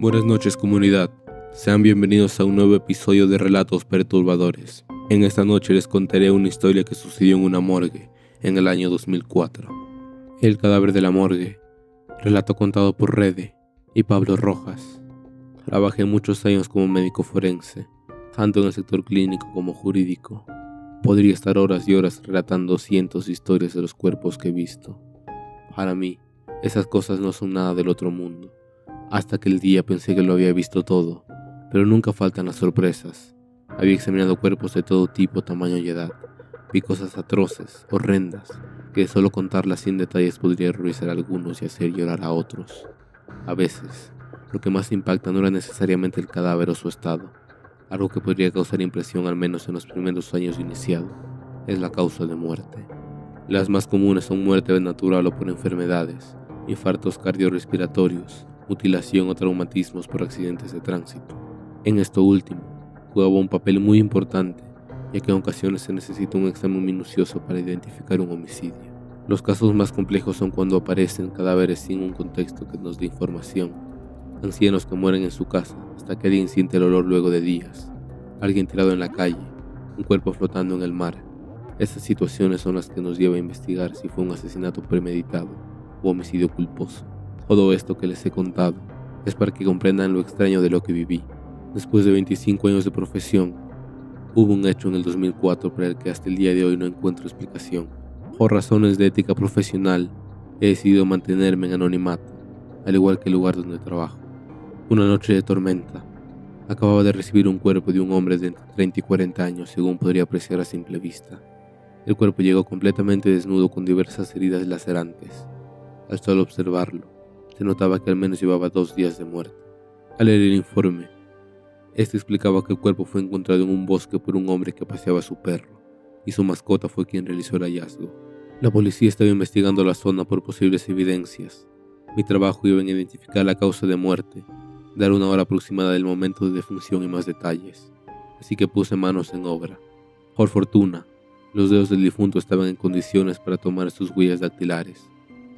Buenas noches comunidad, sean bienvenidos a un nuevo episodio de Relatos Perturbadores. En esta noche les contaré una historia que sucedió en una morgue en el año 2004. El cadáver de la morgue, relato contado por Rede y Pablo Rojas. Trabajé muchos años como médico forense, tanto en el sector clínico como jurídico. Podría estar horas y horas relatando cientos de historias de los cuerpos que he visto. Para mí, esas cosas no son nada del otro mundo hasta aquel día pensé que lo había visto todo, pero nunca faltan las sorpresas. Había examinado cuerpos de todo tipo, tamaño y edad. Vi cosas atroces, horrendas, que solo contarlas sin detalles podría ruizar a algunos y hacer llorar a otros. A veces, lo que más impacta no era necesariamente el cadáver o su estado, algo que podría causar impresión al menos en los primeros años de iniciado, es la causa de muerte. Las más comunes son muerte natural o por enfermedades, infartos cardiorrespiratorios, mutilación o traumatismos por accidentes de tránsito. En esto último, jugaba un papel muy importante, ya que en ocasiones se necesita un examen minucioso para identificar un homicidio. Los casos más complejos son cuando aparecen cadáveres sin un contexto que nos dé información, ancianos que mueren en su casa hasta que alguien siente el olor luego de días, alguien tirado en la calle, un cuerpo flotando en el mar. Estas situaciones son las que nos lleva a investigar si fue un asesinato premeditado o homicidio culposo. Todo esto que les he contado es para que comprendan lo extraño de lo que viví. Después de 25 años de profesión, hubo un hecho en el 2004 para el que hasta el día de hoy no encuentro explicación. Por razones de ética profesional, he decidido mantenerme en anonimato, al igual que el lugar donde trabajo. Una noche de tormenta, acababa de recibir un cuerpo de un hombre de entre 30 y 40 años, según podría apreciar a simple vista. El cuerpo llegó completamente desnudo con diversas heridas lacerantes. Al solo observarlo, se notaba que al menos llevaba dos días de muerte. Al leer el informe, este explicaba que el cuerpo fue encontrado en un bosque por un hombre que paseaba su perro, y su mascota fue quien realizó el hallazgo. La policía estaba investigando la zona por posibles evidencias. Mi trabajo iba en identificar la causa de muerte, dar una hora aproximada del momento de defunción y más detalles, así que puse manos en obra. Por fortuna, los dedos del difunto estaban en condiciones para tomar sus huellas dactilares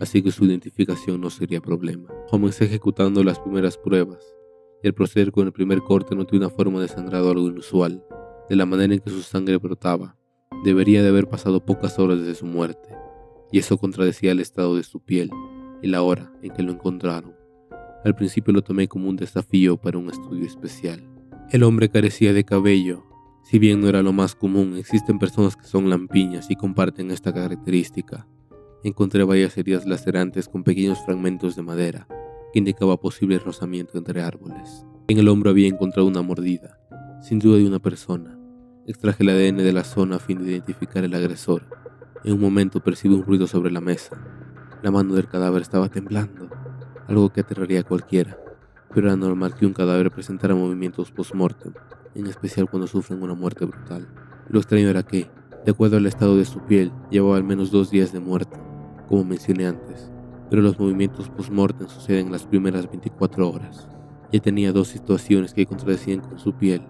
así que su identificación no sería problema. Comencé ejecutando las primeras pruebas, y al proceder con el primer corte noté una forma de sangrado algo inusual, de la manera en que su sangre brotaba. Debería de haber pasado pocas horas desde su muerte, y eso contradecía el estado de su piel y la hora en que lo encontraron. Al principio lo tomé como un desafío para un estudio especial. El hombre carecía de cabello. Si bien no era lo más común, existen personas que son lampiñas y comparten esta característica encontré varias heridas lacerantes con pequeños fragmentos de madera que indicaba posible rozamiento entre árboles. En el hombro había encontrado una mordida, sin duda de una persona. Extraje el ADN de la zona a fin de identificar el agresor. En un momento percibí un ruido sobre la mesa. La mano del cadáver estaba temblando, algo que aterraría a cualquiera, pero era normal que un cadáver presentara movimientos post-mortem, en especial cuando sufren una muerte brutal. Lo extraño era que, de acuerdo al estado de su piel, llevaba al menos dos días de muerte como mencioné antes, pero los movimientos post-mortem suceden en las primeras 24 horas. Ya tenía dos situaciones que contradecían con su piel,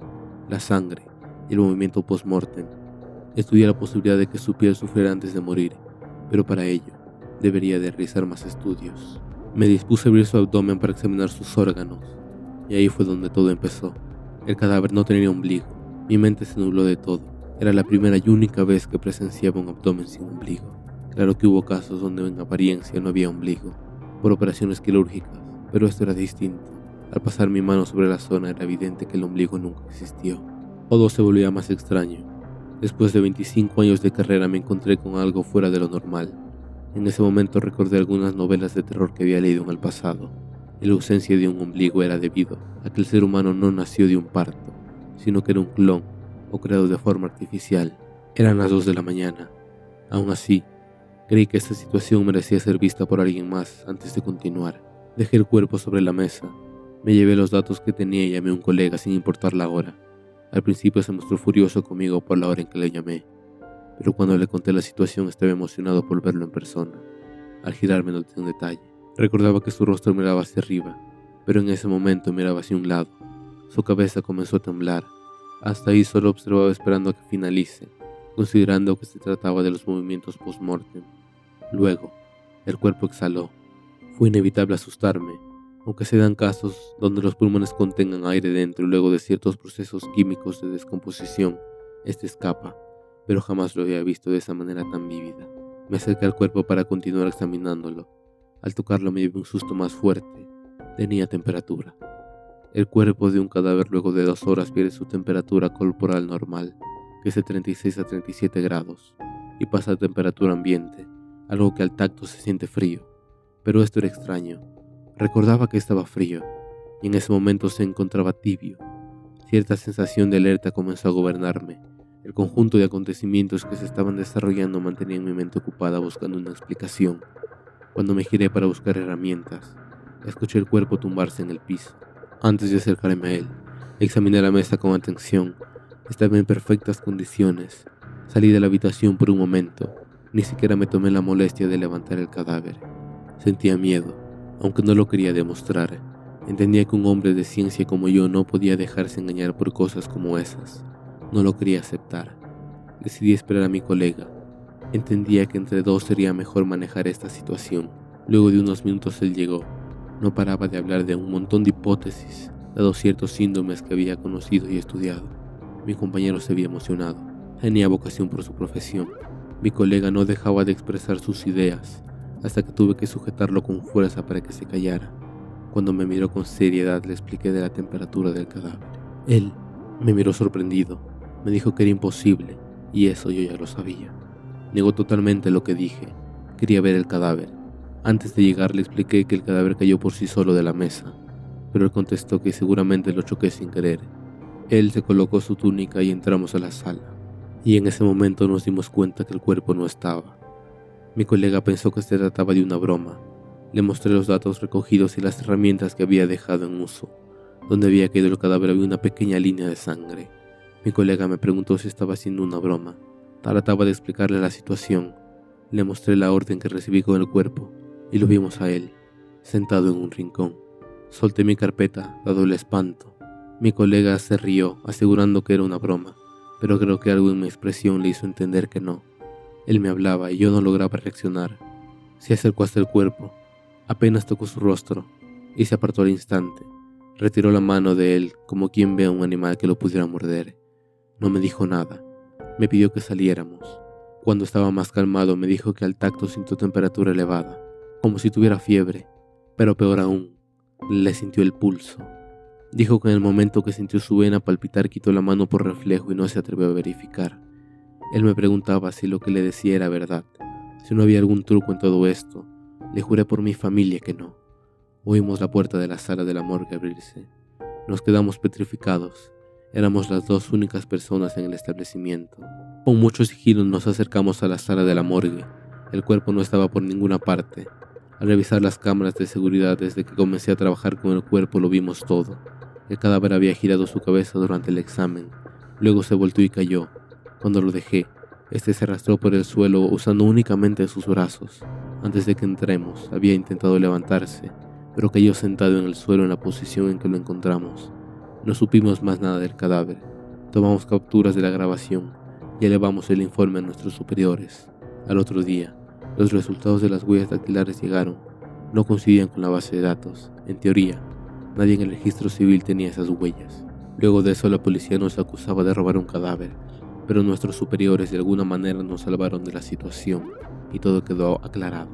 la sangre y el movimiento post-mortem. Estudié la posibilidad de que su piel sufriera antes de morir, pero para ello debería de realizar más estudios. Me dispuse a abrir su abdomen para examinar sus órganos, y ahí fue donde todo empezó. El cadáver no tenía ombligo, mi mente se nubló de todo. Era la primera y única vez que presenciaba un abdomen sin ombligo. Claro que hubo casos donde en apariencia no había ombligo, por operaciones quirúrgicas, pero esto era distinto. Al pasar mi mano sobre la zona era evidente que el ombligo nunca existió. Todo se volvía más extraño. Después de 25 años de carrera me encontré con algo fuera de lo normal. En ese momento recordé algunas novelas de terror que había leído en el pasado. La ausencia de un ombligo era debido a que el ser humano no nació de un parto, sino que era un clon o creado de forma artificial. Eran las 2 de la mañana. Aún así, Creí que esta situación merecía ser vista por alguien más antes de continuar. Dejé el cuerpo sobre la mesa. Me llevé los datos que tenía y llamé a un colega sin importar la hora. Al principio se mostró furioso conmigo por la hora en que le llamé, pero cuando le conté la situación estaba emocionado por verlo en persona. Al girarme noté un detalle. Recordaba que su rostro miraba hacia arriba, pero en ese momento miraba hacia un lado. Su cabeza comenzó a temblar. Hasta ahí solo observaba esperando a que finalice, considerando que se trataba de los movimientos post-mortem. Luego, el cuerpo exhaló. Fue inevitable asustarme, aunque se dan casos donde los pulmones contengan aire dentro y luego de ciertos procesos químicos de descomposición, este escapa, pero jamás lo había visto de esa manera tan vívida. Me acerqué al cuerpo para continuar examinándolo. Al tocarlo me dio un susto más fuerte. Tenía temperatura. El cuerpo de un cadáver luego de dos horas pierde su temperatura corporal normal, que es de 36 a 37 grados, y pasa a temperatura ambiente, algo que al tacto se siente frío. Pero esto era extraño. Recordaba que estaba frío, y en ese momento se encontraba tibio. Cierta sensación de alerta comenzó a gobernarme. El conjunto de acontecimientos que se estaban desarrollando mantenía mi mente ocupada buscando una explicación. Cuando me giré para buscar herramientas, escuché el cuerpo tumbarse en el piso. Antes de acercarme a él, examiné la mesa con atención. Estaba en perfectas condiciones. Salí de la habitación por un momento. Ni siquiera me tomé la molestia de levantar el cadáver. Sentía miedo, aunque no lo quería demostrar. Entendía que un hombre de ciencia como yo no podía dejarse engañar por cosas como esas. No lo quería aceptar. Decidí esperar a mi colega. Entendía que entre dos sería mejor manejar esta situación. Luego de unos minutos él llegó. No paraba de hablar de un montón de hipótesis, dado ciertos síndromes que había conocido y estudiado. Mi compañero se había emocionado. Tenía vocación por su profesión. Mi colega no dejaba de expresar sus ideas, hasta que tuve que sujetarlo con fuerza para que se callara. Cuando me miró con seriedad le expliqué de la temperatura del cadáver. Él me miró sorprendido, me dijo que era imposible, y eso yo ya lo sabía. Negó totalmente lo que dije, quería ver el cadáver. Antes de llegar le expliqué que el cadáver cayó por sí solo de la mesa, pero él contestó que seguramente lo choqué sin querer. Él se colocó su túnica y entramos a la sala, y en ese momento nos dimos cuenta que el cuerpo no estaba. Mi colega pensó que se trataba de una broma, le mostré los datos recogidos y las herramientas que había dejado en uso. Donde había caído el cadáver había una pequeña línea de sangre. Mi colega me preguntó si estaba haciendo una broma. Trataba de explicarle la situación. Le mostré la orden que recibí con el cuerpo y lo vimos a él, sentado en un rincón. Solté mi carpeta, dado el espanto. Mi colega se rió, asegurando que era una broma, pero creo que algo en mi expresión le hizo entender que no. Él me hablaba y yo no lograba reaccionar. Se acercó hasta el cuerpo, Apenas tocó su rostro y se apartó al instante. Retiró la mano de él como quien ve a un animal que lo pudiera morder. No me dijo nada. Me pidió que saliéramos. Cuando estaba más calmado me dijo que al tacto sintió temperatura elevada, como si tuviera fiebre, pero peor aún, le sintió el pulso. Dijo que en el momento que sintió su vena palpitar quitó la mano por reflejo y no se atrevió a verificar. Él me preguntaba si lo que le decía era verdad, si no había algún truco en todo esto, le juré por mi familia que no. Oímos la puerta de la sala de la morgue abrirse. Nos quedamos petrificados. Éramos las dos únicas personas en el establecimiento. Con mucho sigilo nos acercamos a la sala de la morgue. El cuerpo no estaba por ninguna parte. Al revisar las cámaras de seguridad desde que comencé a trabajar con el cuerpo lo vimos todo. El cadáver había girado su cabeza durante el examen. Luego se volvió y cayó. Cuando lo dejé, este se arrastró por el suelo usando únicamente sus brazos. Antes de que entremos, había intentado levantarse, pero cayó sentado en el suelo en la posición en que lo encontramos. No supimos más nada del cadáver. Tomamos capturas de la grabación y elevamos el informe a nuestros superiores. Al otro día, los resultados de las huellas dactilares llegaron. No coincidían con la base de datos. En teoría, nadie en el registro civil tenía esas huellas. Luego de eso, la policía nos acusaba de robar un cadáver, pero nuestros superiores de alguna manera nos salvaron de la situación y todo quedó aclarado.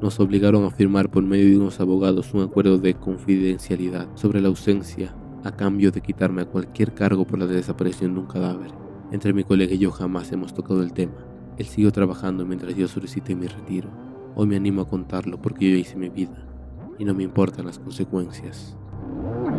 Nos obligaron a firmar por medio de unos abogados un acuerdo de confidencialidad sobre la ausencia a cambio de quitarme cualquier cargo por la desaparición de un cadáver. Entre mi colega y yo jamás hemos tocado el tema. Él siguió trabajando mientras yo solicité mi retiro. Hoy me animo a contarlo porque yo hice mi vida y no me importan las consecuencias. Oh.